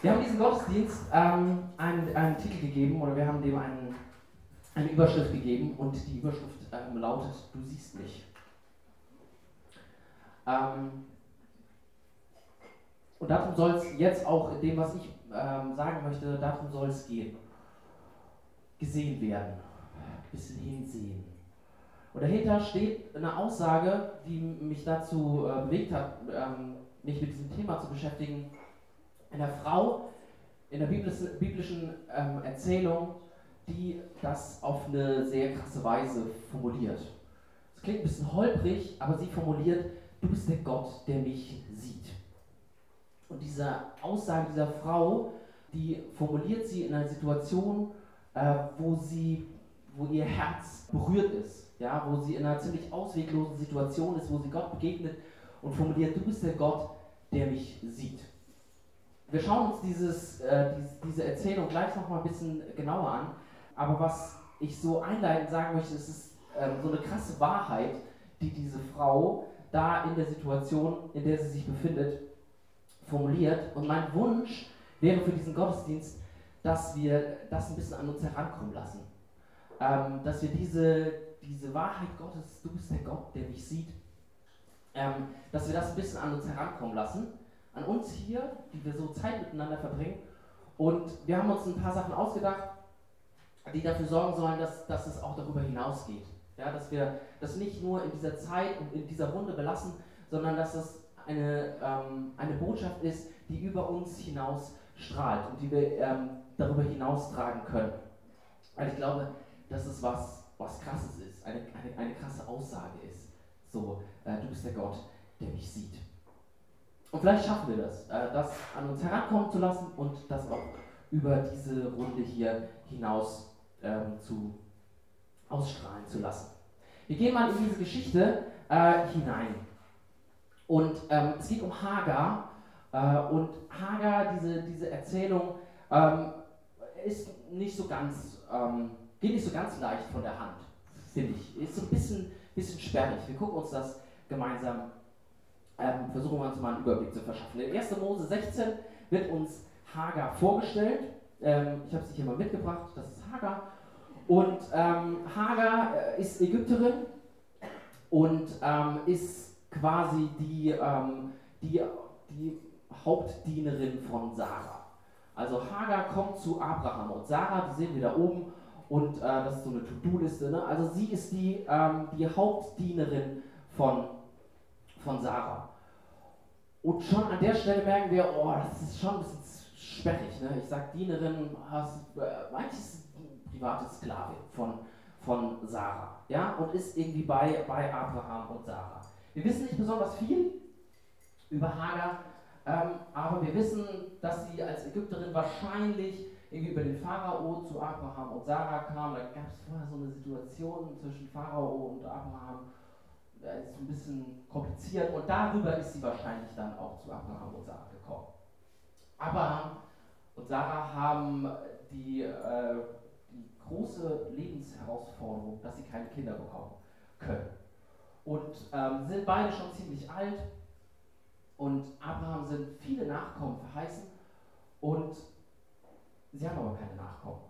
Wir haben diesem Gottesdienst ähm, einen, einen, Titel gegeben oder wir haben dem einen, eine Überschrift gegeben und die Überschrift ähm, lautet: Du siehst mich. Ähm, und darum soll es jetzt auch in dem, was ich ähm, sagen möchte, darum soll es gehen. Gesehen werden, ein bisschen hinsehen. Und dahinter steht eine Aussage, die mich dazu äh, bewegt hat, ähm, mich mit diesem Thema zu beschäftigen einer Frau in der biblischen, ähm, Erzählung, die das auf eine sehr krasse Weise formuliert. Es klingt ein bisschen holprig, aber sie formuliert, du bist der Gott, der mich sieht. Und diese Aussage dieser Frau, die formuliert sie in einer Situation, äh, wo, sie, wo ihr Herz berührt ist, ja, wo sie in einer ziemlich ausweglosen Situation ist, wo sie Gott begegnet und formuliert, du bist der Gott, der mich sieht. Wir schauen uns dieses, äh, diese Erzählung gleich noch mal ein bisschen genauer an. Aber was ich so einleitend sagen möchte, ist, es ist ähm, so eine krasse Wahrheit, die diese Frau da in der Situation, in der sie sich befindet, formuliert. Und mein Wunsch wäre für diesen Gottesdienst, dass wir das ein bisschen an uns herankommen lassen. Ähm, dass wir diese, diese Wahrheit Gottes, du bist der Gott, der mich sieht, ähm, dass wir das ein bisschen an uns herankommen lassen an uns hier, die wir so Zeit miteinander verbringen. Und wir haben uns ein paar Sachen ausgedacht, die dafür sorgen sollen, dass, dass es auch darüber hinausgeht. Ja, dass wir das nicht nur in dieser Zeit und in dieser Runde belassen, sondern dass das eine, ähm, eine Botschaft ist, die über uns hinaus strahlt und die wir ähm, darüber hinaus tragen können. Weil ich glaube, dass es was, was krasses ist, eine, eine, eine krasse Aussage ist. So, äh, du bist der Gott, der mich sieht. Und vielleicht schaffen wir das, äh, das an uns herankommen zu lassen und das auch über diese Runde hier hinaus ähm, zu ausstrahlen zu lassen. Wir gehen mal in diese Geschichte äh, hinein. Und ähm, es geht um Hagar. Äh, und Hagar, diese, diese Erzählung, ähm, ist nicht so ganz, ähm, geht nicht so ganz leicht von der Hand, finde ich. Ist so ein bisschen, bisschen sperrig. Wir gucken uns das gemeinsam an ähm, versuchen wir uns mal einen Überblick zu verschaffen. In 1. Mose 16 wird uns Hagar vorgestellt. Ähm, ich habe sie hier mal mitgebracht, das ist Hagar. Und ähm, Hagar äh, ist Ägypterin und ähm, ist quasi die, ähm, die, die Hauptdienerin von Sarah. Also Hagar kommt zu Abraham und Sarah, die sehen wir da oben und äh, das ist so eine To-Do-Liste. Ne? Also sie ist die, ähm, die Hauptdienerin von von Sarah. Und schon an der Stelle merken wir, oh, das ist schon ein bisschen sperrig. Ne? Ich sage Dienerin, hast, äh, eigentlich ist private Sklavin von, von Sarah. Ja? Und ist irgendwie bei, bei Abraham und Sarah. Wir wissen nicht besonders viel über Hagar, ähm, aber wir wissen, dass sie als Ägypterin wahrscheinlich irgendwie über den Pharao zu Abraham und Sarah kam. Da gab es vorher so eine Situation zwischen Pharao und Abraham ist ein bisschen kompliziert und darüber ist sie wahrscheinlich dann auch zu Abraham und Sarah gekommen. Abraham und Sarah haben die, äh, die große Lebensherausforderung, dass sie keine Kinder bekommen können. Und ähm, sind beide schon ziemlich alt und Abraham sind viele Nachkommen verheißen und sie haben aber keine Nachkommen.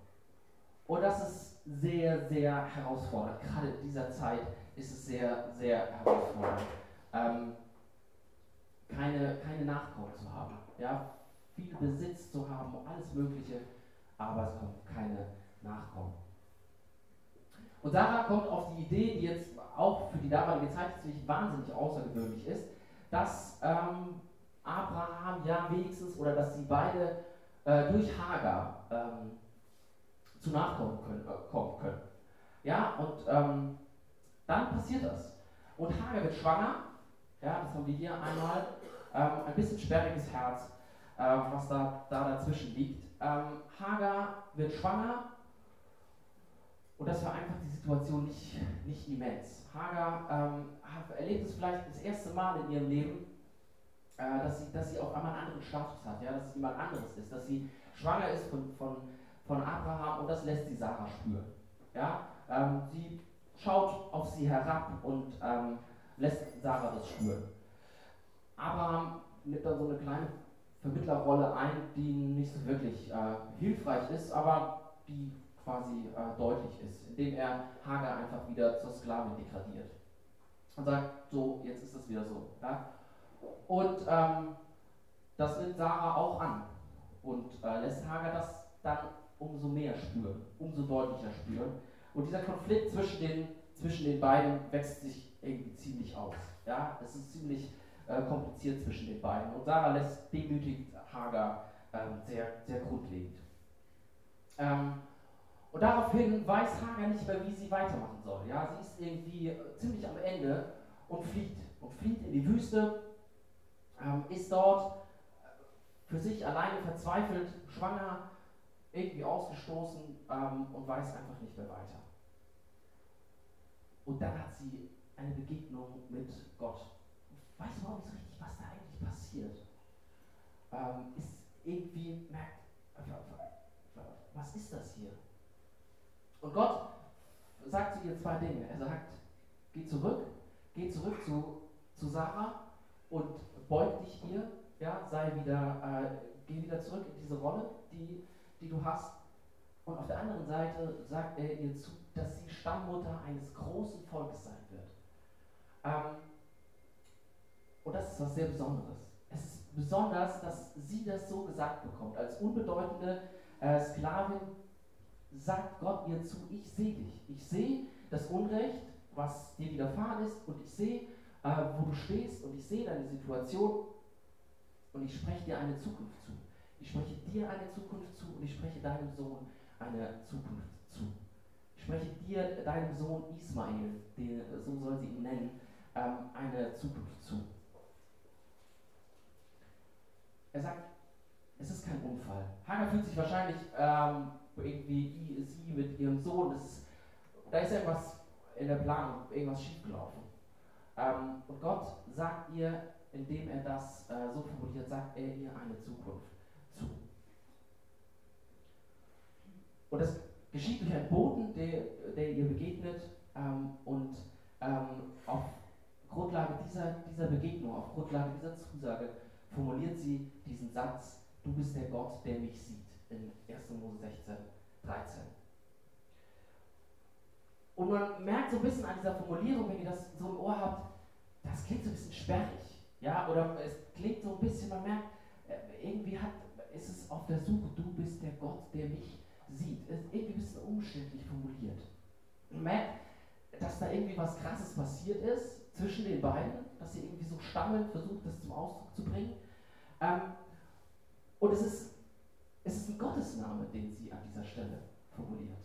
Und das ist sehr, sehr herausfordernd, gerade in dieser Zeit, ist es sehr, sehr herausfordernd, ähm, keine, keine Nachkommen zu haben. Ja? Viel Besitz zu haben, alles Mögliche, aber es kommen keine Nachkommen. Und Sarah kommt auf die Idee, die jetzt auch für die damalige Zeit ziemlich wahnsinnig außergewöhnlich ist, dass ähm, Abraham ja wenigstens oder dass sie beide äh, durch Hagar ähm, zu Nachkommen können, äh, kommen können. Ja, und ähm, dann passiert das. Und Hagar wird schwanger. Ja, das haben wir hier einmal. Ähm, ein bisschen sperriges Herz, äh, was da, da dazwischen liegt. Ähm, Hagar wird schwanger. Und das war einfach die Situation nicht, nicht immens. Hagar ähm, erlebt es vielleicht das erste Mal in ihrem Leben, äh, dass, sie, dass sie auf einmal einen anderen Status hat, ja, dass es jemand anderes ist, dass sie schwanger ist von, von, von Abraham und das lässt sie Sarah spüren. Ja, ähm, sie schaut auf sie herab und ähm, lässt Sarah das spüren. Abraham nimmt dann so eine kleine Vermittlerrolle ein, die nicht so wirklich äh, hilfreich ist, aber die quasi äh, deutlich ist, indem er Hagar einfach wieder zur Sklavin degradiert. Und sagt, so, jetzt ist das wieder so. Ja? Und ähm, das nimmt Sarah auch an und äh, lässt Hagar das dann umso mehr spüren, umso deutlicher spüren. Und dieser Konflikt zwischen den, zwischen den beiden wächst sich irgendwie ziemlich aus. Ja? Es ist ziemlich äh, kompliziert zwischen den beiden. Und Sarah lässt demütigt Hagar ähm, sehr, sehr grundlegend. Ähm, und daraufhin weiß Hagar nicht mehr, wie sie weitermachen soll. Ja? Sie ist irgendwie ziemlich am Ende und flieht. Und flieht in die Wüste, ähm, ist dort äh, für sich alleine verzweifelt, schwanger, irgendwie ausgestoßen ähm, und weiß einfach nicht mehr weiter. Und dann hat sie eine Begegnung mit Gott. Weiß überhaupt nicht so richtig, was da eigentlich passiert. Ähm, ist irgendwie merkt, was ist das hier? Und Gott sagt zu ihr zwei Dinge. Er sagt, geh zurück, geh zurück zu, zu Sarah und beug dich ihr, ja, sei wieder, äh, geh wieder zurück in diese Rolle, die, die du hast. Und auf der anderen Seite sagt er ihr zu, dass sie Stammmutter eines großen Volkes sein wird. Ähm, und das ist was sehr Besonderes. Es ist besonders, dass sie das so gesagt bekommt. Als unbedeutende äh, Sklavin sagt Gott ihr zu, ich sehe dich. Ich sehe das Unrecht, was dir widerfahren ist und ich sehe, äh, wo du stehst und ich sehe deine Situation und ich spreche dir eine Zukunft zu. Ich spreche dir eine Zukunft zu und ich spreche deinem Sohn eine Zukunft zu. Ich spreche dir, deinem Sohn Ismael, den, so soll sie ihn nennen, ähm, eine Zukunft zu. Er sagt, es ist kein Unfall. Hagar fühlt sich wahrscheinlich ähm, irgendwie sie mit ihrem Sohn, ist, da ist irgendwas in der Planung, irgendwas schiefgelaufen. Ähm, und Gott sagt ihr, indem er das äh, so formuliert, sagt er ihr eine Zukunft zu. Und das geschieht durch einen Boten, der, der ihr begegnet ähm, und ähm, auf Grundlage dieser, dieser Begegnung, auf Grundlage dieser Zusage formuliert sie diesen Satz, du bist der Gott, der mich sieht in 1. Mose 16, 13. Und man merkt so ein bisschen an dieser Formulierung, wenn ihr das so im Ohr habt, das klingt so ein bisschen sperrig. Ja, oder es klingt so ein bisschen, man merkt, äh, irgendwie hat, ist es auf der Suche, du bist der Gott, der mich sieht. Ist irgendwie ein bisschen umständlich formuliert. Man dass da irgendwie was Krasses passiert ist zwischen den beiden, dass sie irgendwie so stammeln, versucht, das zum Ausdruck zu bringen. Ähm, und es ist es ist ein Gottesname, den sie an dieser Stelle formuliert.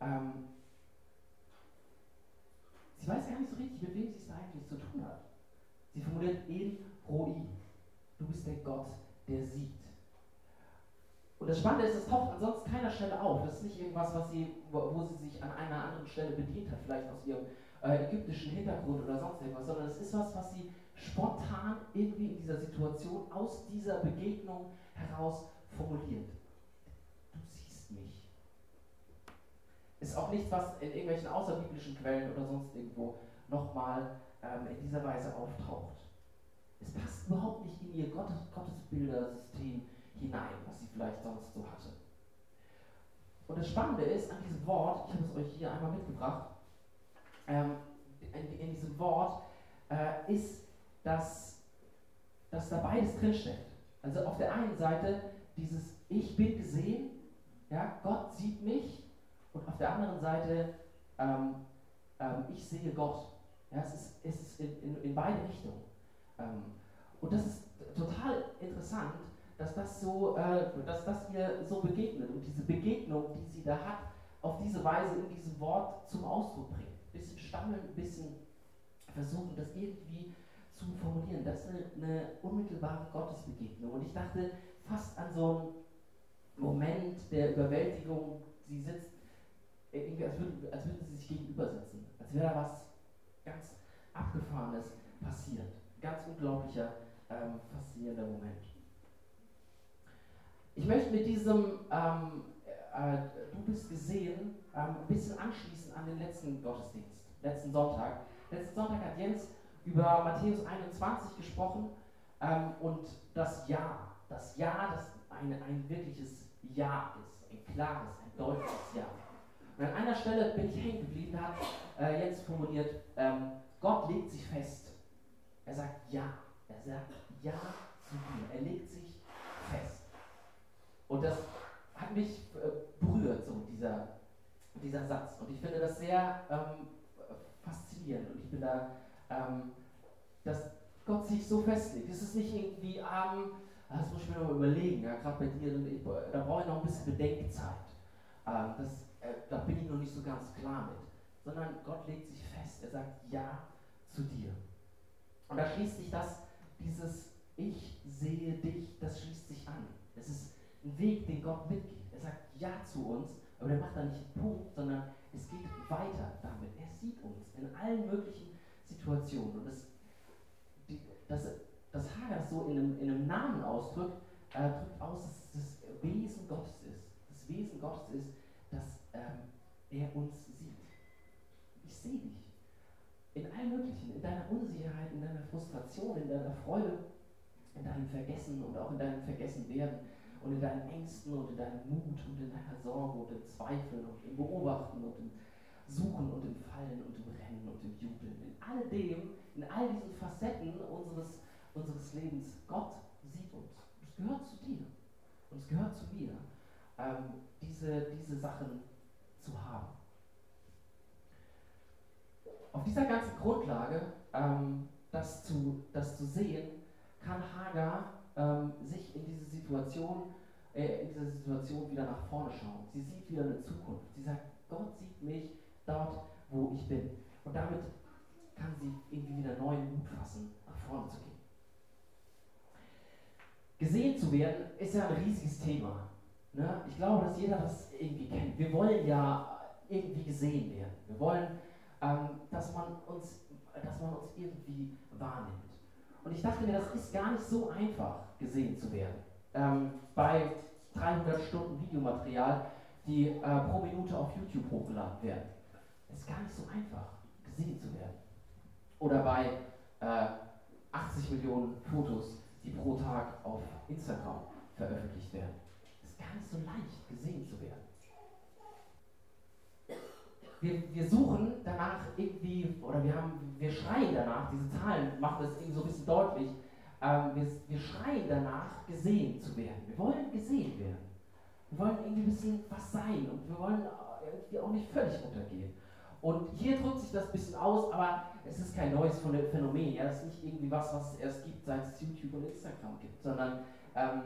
Ähm, sie weiß gar nicht so richtig, mit wem sie es eigentlich zu tun hat. Sie formuliert El Roi. Du bist der Gott, der sieht. Und das Spannende ist, es taucht an sonst keiner Stelle auf. Das ist nicht irgendwas, was sie, wo, sie sich an einer anderen Stelle bedient hat, vielleicht aus ihrem äh, ägyptischen Hintergrund oder sonst irgendwas, sondern es ist was, was sie spontan irgendwie in dieser Situation aus dieser Begegnung heraus formuliert. Du siehst mich. Ist auch nichts, was in irgendwelchen außerbiblischen Quellen oder sonst irgendwo nochmal ähm, in dieser Weise auftaucht. Es passt überhaupt nicht in ihr Gottes, Gottesbildersystem hinein, was sie vielleicht sonst so hatte. Und das Spannende ist an diesem Wort, ich habe es euch hier einmal mitgebracht, ähm, in, in, diesem Wort äh, ist, dass, dass da beides drinsteckt. Also auf der einen Seite dieses Ich bin gesehen, ja, Gott sieht mich und auf der anderen Seite ähm, ähm, ich sehe Gott. Ja, es ist, es ist in, in, in beide Richtungen. Ähm, und das ist total interessant, dass das so, äh, dass das ihr so begegnet und diese Begegnung, die sie da hat, auf diese Weise in diesem Wort zum Ausdruck bringt. Ein bisschen stammeln, ein bisschen versuchen, das irgendwie zu formulieren. Das ist eine, eine unmittelbare Gottesbegegnung. Und ich dachte fast an so einen Moment der Überwältigung. Sie sitzt irgendwie, als würden, als würden sie sich gegenüber sitzen. Als wäre da was ganz Abgefahrenes passiert. Ganz unglaublicher, ähm, faszinierender Moment. Ich möchte mit diesem ähm, äh, Du bist gesehen ähm, ein bisschen anschließen an den letzten Gottesdienst, letzten Sonntag. Letzten Sonntag hat Jens über Matthäus 21 gesprochen ähm, und das Ja, das Ja, das ein, ein wirkliches Ja ist, ein klares, ein deutliches Ja. Und an einer Stelle bin ich hängen geblieben, da hat äh, Jens formuliert, ähm, Gott legt sich fest. Er sagt Ja. Er sagt Ja zu dir. Er legt sich. Und das hat mich äh, berührt, so dieser, dieser Satz. Und ich finde das sehr ähm, faszinierend. Und ich bin da, ähm, dass Gott sich so festlegt. Es ist nicht irgendwie, ähm, das muss ich mir noch mal überlegen, ja, gerade bei dir, da brauche ich noch ein bisschen Bedenkzeit. Ähm, das, äh, da bin ich noch nicht so ganz klar mit. Sondern Gott legt sich fest. Er sagt Ja zu dir. Und da schließt sich das, dieses Ich sehe dich, das schließt sich an. Es ist ein Weg, den Gott mitgibt. Er sagt Ja zu uns, aber er macht da nicht einen Punkt, sondern es geht weiter damit. Er sieht uns in allen möglichen Situationen. Und das, die, das, das Hager so in einem, in einem Namen ausdrückt, äh, drückt aus, dass das Wesen Gottes ist. Das Wesen Gottes ist, dass ähm, er uns sieht. Ich sehe dich. In allen möglichen, in deiner Unsicherheit, in deiner Frustration, in deiner Freude, in deinem Vergessen und auch in deinem Vergessenwerden und in deinen Ängsten und in deinem Mut und in deiner Sorge und im Zweifeln und im Beobachten und im Suchen und im Fallen und im Rennen und im Jubeln. In all dem, in all diesen Facetten unseres, unseres Lebens, Gott sieht uns. Es gehört zu dir und es gehört zu mir, ähm, diese, diese Sachen zu haben. Auf dieser ganzen Grundlage, ähm, das, zu, das zu sehen, kann Hagar ähm, sich in diese Situation, äh, in dieser Situation wieder nach vorne schauen. Sie sieht wieder eine Zukunft. Sie sagt, Gott sieht mich dort, wo ich bin. Und damit kann sie irgendwie wieder neuen Mut fassen, nach vorne zu gehen. Gesehen zu werden ist ja ein riesiges Thema. Ne? Ich glaube, dass jeder das irgendwie kennt. Wir wollen ja irgendwie gesehen werden. Wir wollen, ähm, dass, man uns, dass man uns irgendwie wahrnimmt. Und ich dachte mir, das ist gar nicht so einfach, gesehen zu werden. Ähm, bei 300 Stunden Videomaterial, die äh, pro Minute auf YouTube hochgeladen werden. Es ist gar nicht so einfach, gesehen zu werden. Oder bei äh, 80 Millionen Fotos, die pro Tag auf Instagram veröffentlicht werden. Es ist gar nicht so leicht, gesehen zu werden. Wir, wir suchen danach irgendwie, oder wir, haben, wir schreien danach, diese Zahlen machen das irgendwie so ein bisschen deutlich, ähm, wir, wir schreien danach, gesehen zu werden. Wir wollen gesehen werden. Wir wollen irgendwie ein bisschen was sein und wir wollen irgendwie auch nicht völlig untergehen. Und hier drückt sich das ein bisschen aus, aber es ist kein neues Phänomen. Ja? Es ist nicht irgendwie was, was es erst gibt, seit es YouTube und Instagram gibt, sondern ähm,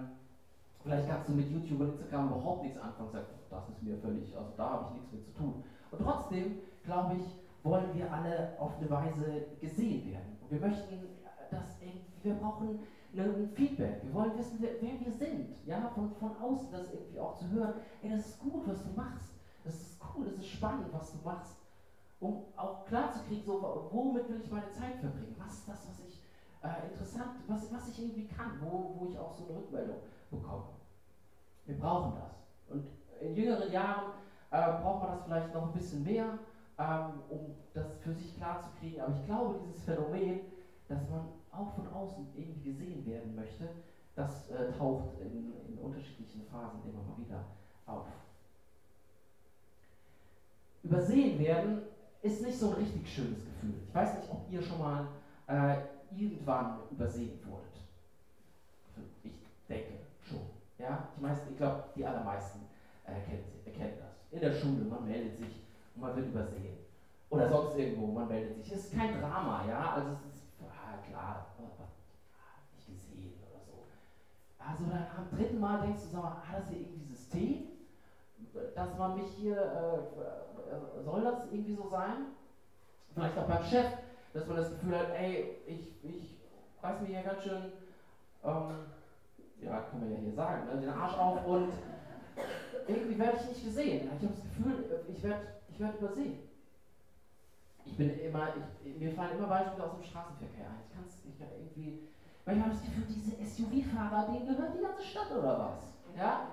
vielleicht kannst du mit YouTube und Instagram überhaupt nichts anfangen und sagst, das ist mir völlig, also da habe ich nichts mit zu tun. Und trotzdem, glaube ich, wollen wir alle auf eine Weise gesehen werden. Und wir möchten das irgendwie, wir brauchen ein Feedback. Wir wollen wissen, wer, wir sind. Ja, von, von außen das irgendwie auch zu hören, ey, das ist gut, was du machst. Das ist cool, das ist spannend, was du machst um auch klar zu kriegen, so, womit will ich meine Zeit verbringen? Was ist das, was ich äh, interessant, was, was ich irgendwie kann, wo, wo ich auch so eine Rückmeldung bekomme. Wir brauchen das. Und in jüngeren Jahren äh, braucht man das vielleicht noch ein bisschen mehr, ähm, um das für sich klar zu kriegen. Aber ich glaube, dieses Phänomen, dass man auch von außen irgendwie gesehen werden möchte, das äh, taucht in, in unterschiedlichen Phasen immer mal wieder auf. Übersehen werden ist nicht so ein richtig schönes Gefühl. Ich weiß nicht, ob ihr schon mal äh, irgendwann übersehen wurdet. Ich denke schon. Ja? Die meisten, ich glaube, die allermeisten kennen, kennen das. In der Schule, man meldet sich und man wird übersehen. Oder sonst irgendwo, man meldet sich. Es ist kein Drama, ja. Also es ist ah, klar, nicht gesehen oder so. Also dann am dritten Mal denkst du, sag mal, hat das hier irgendwie System? Dass man mich hier äh, äh, soll das irgendwie so sein? Vielleicht auch beim Chef, dass man das Gefühl hat, ey, ich, ich reiß mir hier ganz schön, ähm, ja, kann man ja hier sagen, ne, den Arsch auf und irgendwie werde ich nicht gesehen. Ich habe das Gefühl, ich werde ich werd übersehen. Ich bin immer, ich, mir fallen immer Beispiele aus dem Straßenverkehr ein. Ich kann es ich irgendwie, manchmal habe ich das Gefühl, diese SUV-Fahrer, denen gehört die ganze Stadt oder was? Ja?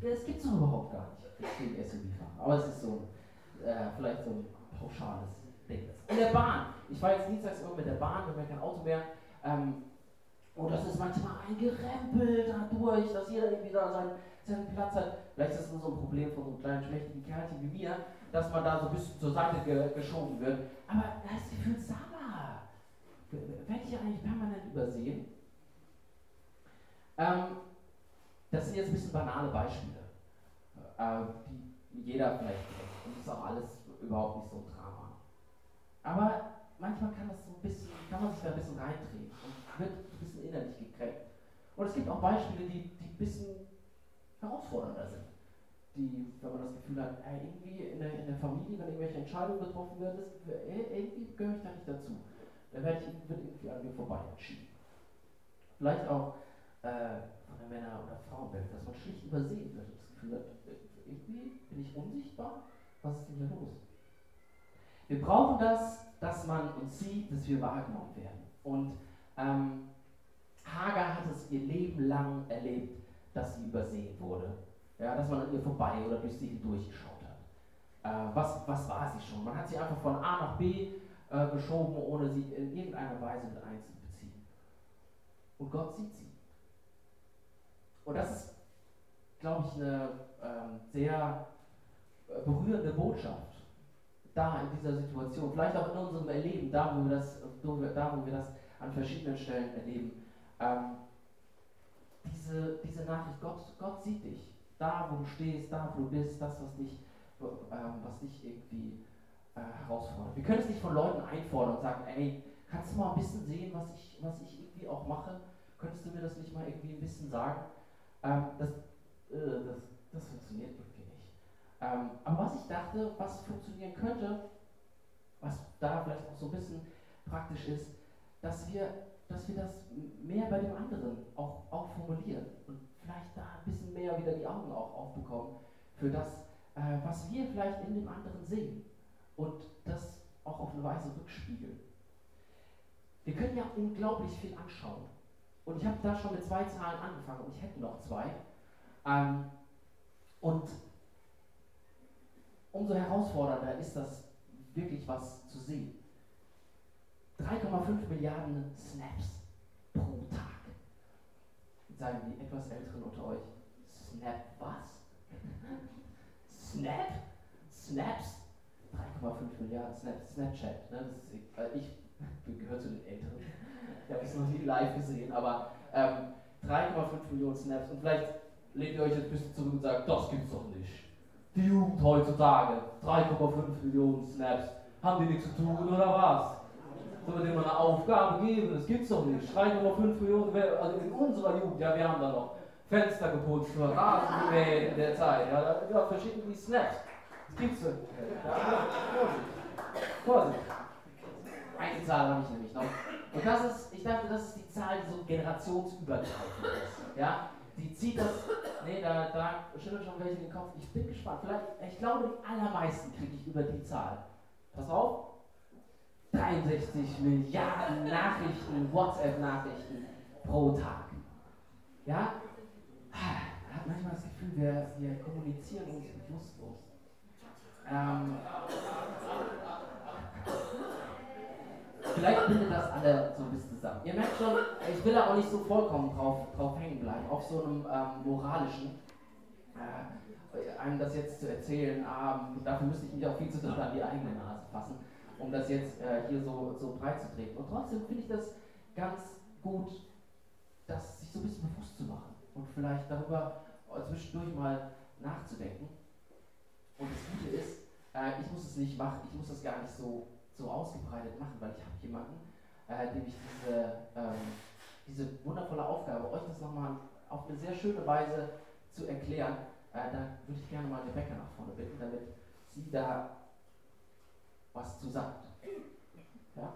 Das gibt es doch überhaupt gar nicht, den SUV-Fahrer. Aber es ist so äh, vielleicht so ein pauschales Ding. In der Bahn. Ich war jetzt dienstags immer mit der Bahn, wir haben kein Auto mehr. Ähm, Und das ist manchmal ein Gerempel dadurch, dass jeder irgendwie da seinen, seinen Platz hat. Vielleicht ist das nur so ein Problem von so einem kleinen schmächtigen Kerlchen wie mir, dass man da so ein bisschen zur Seite ge geschoben wird. Aber da ist Gefühl, sag mal, werde ich eigentlich permanent übersehen? Ähm, das sind jetzt ein bisschen banale Beispiele, äh, die jeder vielleicht kennt. Und das ist auch alles überhaupt nicht so ein Drama. Aber manchmal kann das so ein bisschen, kann man sich da ein bisschen reindrehen und wird ein bisschen innerlich gekränkt. Und es gibt auch Beispiele, die, die ein bisschen herausfordernder sind. Die, wenn man das Gefühl hat, irgendwie in der, in der Familie, wenn irgendwelche Entscheidungen getroffen werden, das, irgendwie gehöre ich da nicht dazu. Da werde ich, wird irgendwie an mir vorbei entschieden. Vielleicht auch äh, von der Männer- oder Frauenwelt, dass man schlicht übersehen wird und das Gefühl hat, äh, irgendwie bin ich unsichtbar. Was ist denn hier los? Wir brauchen das, dass man uns sieht, dass wir wahrgenommen werden. Und ähm, Hagar hat es ihr Leben lang erlebt, dass sie übersehen wurde. Ja, dass man an ihr vorbei oder durch sie hindurchgeschaut hat. Äh, was, was war sie schon? Man hat sie einfach von A nach B äh, geschoben, ohne sie in irgendeiner Weise mit einzubeziehen. Und Gott sieht sie. Und das ist, glaube ich, eine ähm, sehr äh, berührende Botschaft da in dieser Situation, vielleicht auch in unserem Erleben, da wo wir das, da, wo wir das an verschiedenen Stellen erleben. Ähm, diese, diese Nachricht, Gott, Gott sieht dich, da wo du stehst, da wo du bist, das, was dich, ähm, was dich irgendwie äh, herausfordert. Wir können es nicht von Leuten einfordern und sagen, ey, kannst du mal ein bisschen sehen, was ich, was ich irgendwie auch mache? Könntest du mir das nicht mal irgendwie ein bisschen sagen? Ähm, das, äh, das, das funktioniert irgendwie nicht. Ähm, aber was ich dachte, was funktionieren könnte, was da vielleicht auch so ein bisschen praktisch ist, dass wir, dass wir das mehr bei dem anderen auch, auch formulieren und vielleicht da ein bisschen mehr wieder die Augen auch aufbekommen für das, äh, was wir vielleicht in dem anderen sehen und das auch auf eine Weise rückspiegeln. Wir können ja unglaublich viel anschauen. Und ich habe da schon mit zwei Zahlen angefangen und ich hätte noch zwei. Ähm, und umso herausfordernder ist das wirklich was zu sehen. 3,5 Milliarden Snaps pro Tag. Jetzt sagen die etwas Älteren unter euch, Snap was? Snap? Snaps? 3,5 Milliarden Snaps, Snapchat. Ne? Ist, äh, ich gehöre zu den Älteren. Ich habe es noch nie live gesehen, aber ähm, 3,5 Millionen Snaps. Und vielleicht lehnt ihr euch jetzt ein bisschen zurück und sagt, das gibt's doch nicht. Die Jugend heutzutage, 3,5 Millionen Snaps. Haben die nichts zu tun oder was? Sollen wir denen mal eine Aufgabe geben? Das gibt's doch nicht. 3,5 Millionen, also in unserer Jugend, ja, wir haben da noch Fenster geputzt, Rasen gemäht in der Zeit. Ja, ja, verschicken die Snaps. Das gibt's doch nicht. Vorsicht. Vorsicht. Eine Zahl habe ich nämlich noch. Und das ist, ich dachte, das ist die Zahl, die so generationsübergreifend ist. Ja? Die zieht das, nee, da, da schüttelt schon welche den Kopf. Ich bin gespannt. Vielleicht, ich glaube, die allermeisten kriege ich über die Zahl. Pass auf. 63 Milliarden Nachrichten, WhatsApp-Nachrichten pro Tag. Ja? Man hat manchmal das Gefühl, wir, wir kommunizieren uns bewusstlos. Ähm, vielleicht bindet das alle so ein bisschen zusammen. Ihr merkt schon, ich will da auch nicht so vollkommen drauf, drauf hängen bleiben, auf so einem ähm, moralischen. Äh, einem das jetzt zu erzählen, ähm, dafür müsste ich mich auch viel zu doll an die eigene Nase fassen, um das jetzt äh, hier so, so breit zu treten. Und trotzdem finde ich das ganz gut, das sich so ein bisschen bewusst zu machen und vielleicht darüber zwischendurch mal nachzudenken. Und das Gute ist, äh, ich muss es nicht machen, ich muss das gar nicht so so ausgebreitet machen, weil ich habe jemanden, äh, dem ich diese, ähm, diese wundervolle Aufgabe, euch das nochmal auf eine sehr schöne Weise zu erklären, äh, da würde ich gerne mal Rebecca nach vorne bitten, damit sie da was zu sagt. Ja?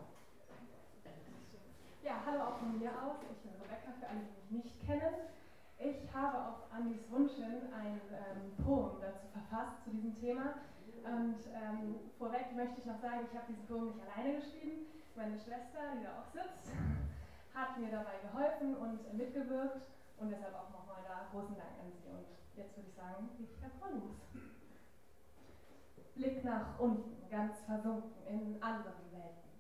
Ja, hallo auch von mir aus. Ich bin Rebecca, für alle, die mich nicht kennen. Ich habe auf Andis Wunsch hin ein ähm, Poem dazu verfasst, zu diesem Thema. Und ähm, vorweg möchte ich noch sagen, ich habe diesen Poem nicht alleine geschrieben. Meine Schwester, die da auch sitzt, hat mir dabei geholfen und mitgewirkt. Und deshalb auch nochmal da großen Dank an Sie. Und jetzt würde ich sagen, ich erfreue los. Blick nach unten, ganz versunken in andere Welten.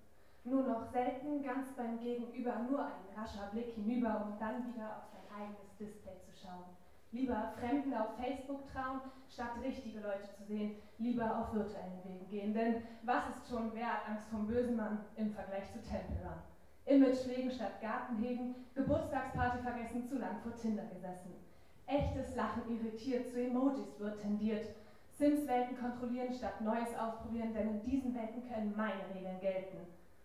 Nur noch selten ganz beim Gegenüber nur ein rascher Blick hinüber, um dann wieder auf sein eigenes Display zu schauen. Lieber Fremden auf Facebook trauen, statt richtige Leute zu sehen, lieber auf virtuellen Wegen gehen. Denn was ist schon wert, Angst vom bösen Mann im Vergleich zu Temple? Image pflegen statt Garten hegen, Geburtstagsparty vergessen, zu lang vor Tinder gesessen. Echtes Lachen irritiert, zu Emojis wird tendiert. Sims-Welten kontrollieren statt Neues ausprobieren, denn in diesen Welten können meine Regeln gelten.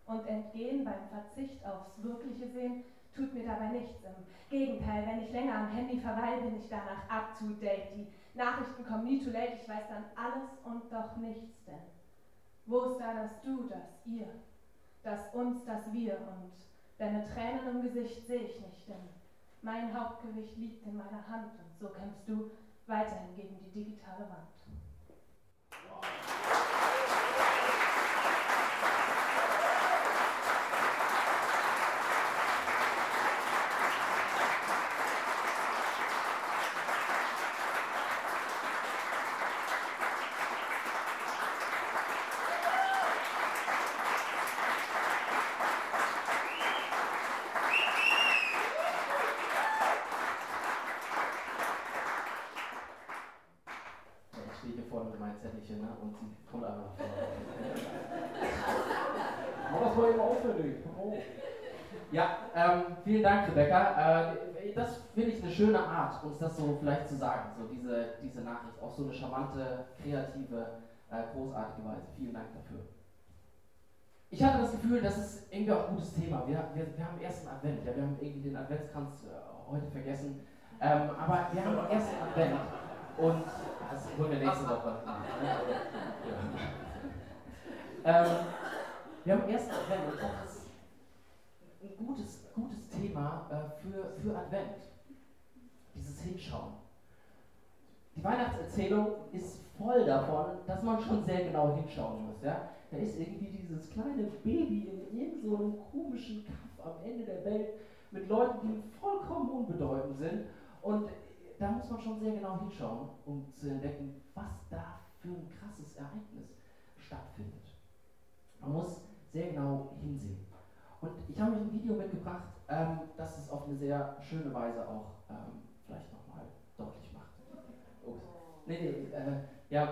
Und entgehen beim Verzicht aufs wirkliche Sehen tut mir dabei nichts. Im Gegenteil, wenn ich länger am Handy verweile, bin ich danach up to date. Die Nachrichten kommen nie too late, ich weiß dann alles und doch nichts denn. Wo ist da das Du, das Ihr, das Uns, das Wir und deine Tränen im Gesicht sehe ich nicht, denn mein Hauptgewicht liegt in meiner Hand und so kämpfst du weiterhin gegen die digitale Wand. Wow. Vielen Dank, Rebecca. Äh, das finde ich eine schöne Art, uns das so vielleicht zu sagen, so diese, diese Nachricht, auf so eine charmante, kreative, äh, großartige Weise. Vielen Dank dafür. Ich hatte das Gefühl, das ist irgendwie auch ein gutes Thema. Wir, wir, wir haben ersten Advent, ja, wir haben irgendwie den Adventskranz äh, heute vergessen, ähm, aber wir haben ersten Advent und das holen wir nächste Woche. ähm, wir haben ersten Advent und das ist ein gutes, gutes Thema äh, für, für Advent. Dieses Hinschauen. Die Weihnachtserzählung ist voll davon, dass man schon sehr genau hinschauen muss. Ja? Da ist irgendwie dieses kleine Baby in irgendeinem so komischen Kaff am Ende der Welt mit Leuten, die vollkommen unbedeutend sind. Und da muss man schon sehr genau hinschauen, um zu entdecken, was da für ein krasses Ereignis stattfindet. Man muss sehr genau hinsehen. Und ich habe euch ein Video mitgebracht, ähm, das es auf eine sehr schöne Weise auch ähm, vielleicht nochmal deutlich macht. Ups. Nee, nee, äh, ja,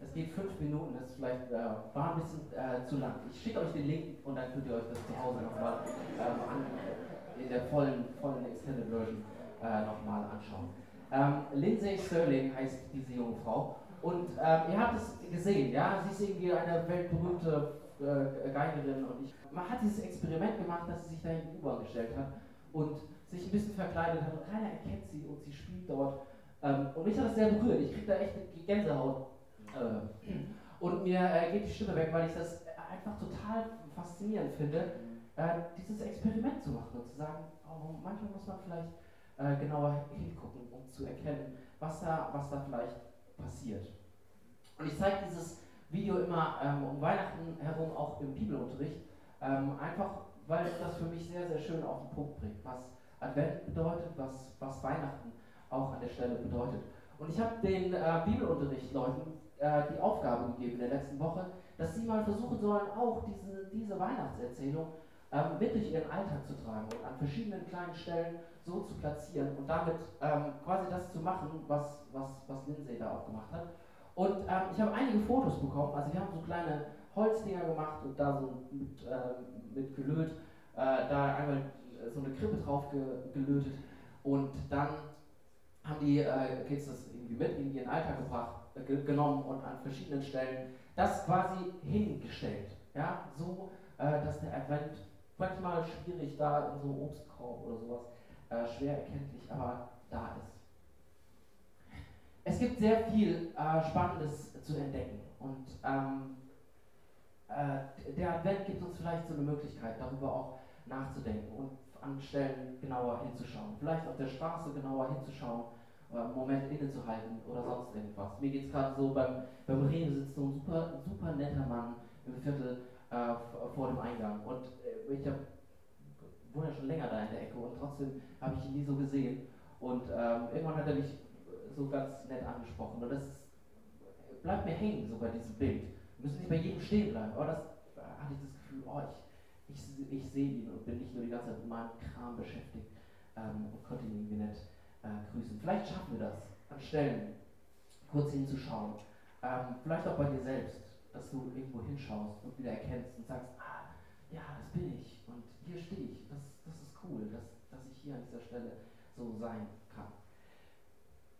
es geht fünf Minuten, das vielleicht, äh, war ein bisschen äh, zu lang. Ich schicke euch den Link und dann könnt ihr euch das zu Hause nochmal ähm, in der vollen, vollen Extended Version äh, nochmal anschauen. Ähm, Lindsay Sterling heißt diese junge Frau und äh, ihr habt es gesehen, ja, sie ist irgendwie eine weltberühmte äh, Geigerin und ich. Man hat dieses Experiment gemacht, dass sie sich da in die U-Bahn gestellt hat und sich ein bisschen verkleidet hat und keiner erkennt sie und sie spielt dort. Ähm, und mich hat das sehr berührt. Ich kriege da echt eine Gänsehaut. Äh, und mir äh, geht die Stimme weg, weil ich das einfach total faszinierend finde, äh, dieses Experiment zu machen und zu sagen, oh, manchmal muss man vielleicht äh, genauer hingucken, um zu erkennen, was da, was da vielleicht passiert. Und ich zeige dieses Video immer ähm, um Weihnachten herum auch im Bibelunterricht, ähm, einfach weil das für mich sehr, sehr schön auf den Punkt bringt, was Advent bedeutet, was, was Weihnachten auch an der Stelle bedeutet. Und ich habe den äh, Bibelunterrichtleuten äh, die Aufgabe gegeben in der letzten Woche, dass sie mal versuchen sollen, auch diese, diese Weihnachtserzählung ähm, mit durch ihren Alltag zu tragen und an verschiedenen kleinen Stellen so zu platzieren und damit ähm, quasi das zu machen, was, was, was Lindsay da auch gemacht hat. Und ähm, ich habe einige Fotos bekommen, also wir haben so kleine Holzdinger gemacht und da so mit, äh, mit gelöt, äh, da einmal so eine Krippe drauf ge gelötet und dann haben die äh, Kids das irgendwie mit in ihren Alltag gebracht, äh, genommen und an verschiedenen Stellen das quasi hingestellt. Ja, so, äh, dass der Advent manchmal schwierig da in so Obstkorb oder sowas äh, schwer erkenntlich, aber da ist. Es gibt sehr viel äh, Spannendes zu entdecken und ähm, äh, der Advent gibt uns vielleicht so eine Möglichkeit, darüber auch nachzudenken und an Stellen genauer hinzuschauen. Vielleicht auf der Straße genauer hinzuschauen, äh, einen Moment innezuhalten oder sonst irgendwas. Mir geht es gerade so, beim, beim Reden sitzt so ein super, super netter Mann im Viertel äh, vor dem Eingang und äh, ich hab, wohne ja schon länger da in der Ecke und trotzdem habe ich ihn nie so gesehen und ähm, irgendwann hat er mich so ganz nett angesprochen. Und das bleibt mir hängen, so bei diesem Bild. Wir müssen nicht bei jedem stehen bleiben. Aber das da hatte ich das Gefühl, oh, ich Ich, ich sehe ihn und bin nicht nur die ganze Zeit mit meinem Kram beschäftigt ähm, und konnte ihn irgendwie nicht äh, grüßen. Vielleicht schaffen wir das, an Stellen kurz hinzuschauen. Ähm, vielleicht auch bei dir selbst, dass du irgendwo hinschaust und wieder erkennst und sagst, ah, ja, das bin ich und hier stehe ich. Das, das ist cool, dass, dass ich hier an dieser Stelle so sein kann.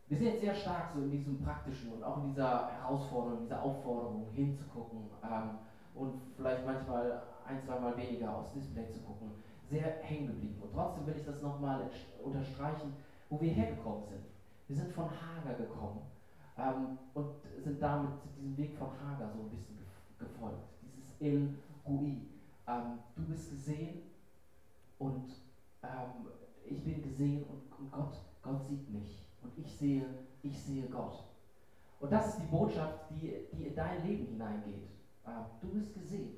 Wir sind jetzt sehr stark so in diesem praktischen und auch in dieser Herausforderung, dieser Aufforderung hinzugucken ähm, und vielleicht manchmal ein, zweimal weniger aufs Display zu gucken, sehr hängen geblieben. Und trotzdem will ich das nochmal unterstreichen, wo wir hergekommen sind. Wir sind von Hager gekommen ähm, und sind damit diesem Weg von Hager so ein bisschen gefolgt. Dieses El Rui. Ähm, du bist gesehen und ähm, ich bin gesehen und, und Gott, Gott sieht mich. Und ich sehe, ich sehe Gott. Und das ist die Botschaft, die, die in dein Leben hineingeht. Ähm, du bist gesehen.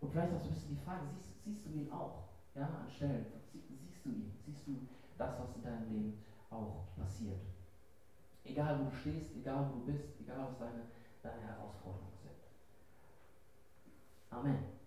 Und vielleicht auch so ein bisschen die Frage, siehst, siehst du ihn auch? Ja, an Stellen. Sie, siehst du ihn? Siehst du das, was in deinem Leben auch passiert? Egal wo du stehst, egal wo du bist, egal was deine, deine Herausforderungen sind. Amen.